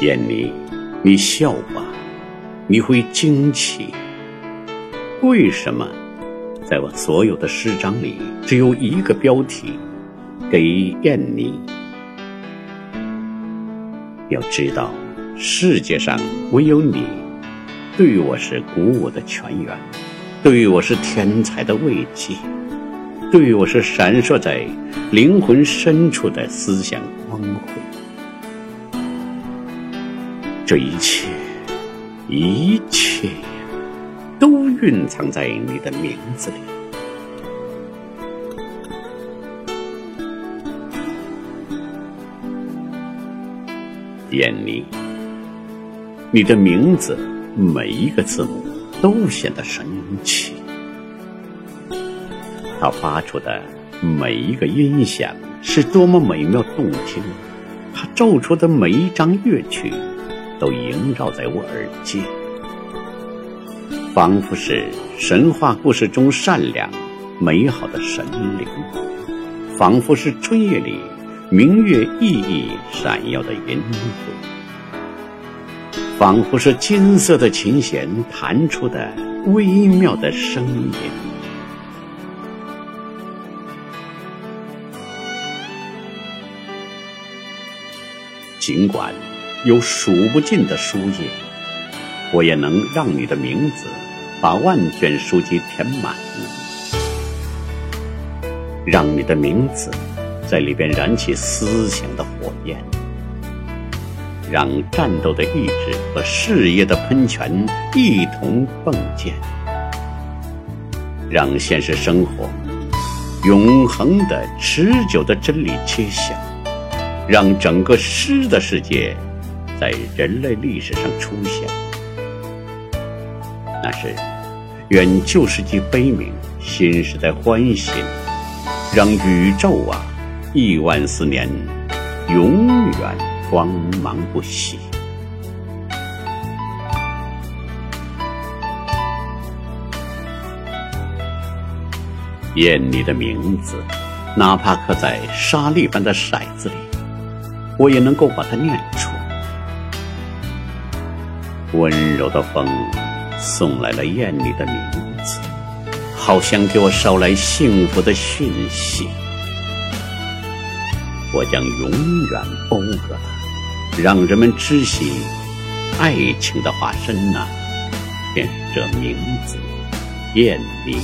燕妮，你笑吧，你会惊奇。为什么，在我所有的诗章里，只有一个标题，给燕妮？要知道，世界上唯有你，对我是鼓舞的泉源，对我是天才的慰藉，对我是闪烁在灵魂深处的思想光辉。这一切，一切，都蕴藏在你的名字里。燕妮，你的名字每一个字母都显得神奇，它发出的每一个音响是多么美妙动听，它奏出的每一张乐曲。都萦绕在我耳间，仿佛是神话故事中善良美好的神灵，仿佛是春夜里明月熠熠闪耀的银河，仿佛是金色的琴弦弹出的微妙的声音。尽管。有数不尽的书页，我也能让你的名字把万卷书籍填满，让你的名字在里边燃起思想的火焰，让战斗的意志和事业的喷泉一同迸溅，让现实生活永恒的、持久的真理揭晓，让整个诗的世界。在人类历史上出现，那是愿旧世纪悲鸣，新时代欢喜，让宇宙啊，亿万四年，永远光芒不息。念你的名字，哪怕刻在沙粒般的骰子里，我也能够把它念出。温柔的风送来了艳丽的名字，好像给我捎来幸福的讯息。我将永远讴歌它，让人们知悉爱情的化身呐，便是这名字，艳丽。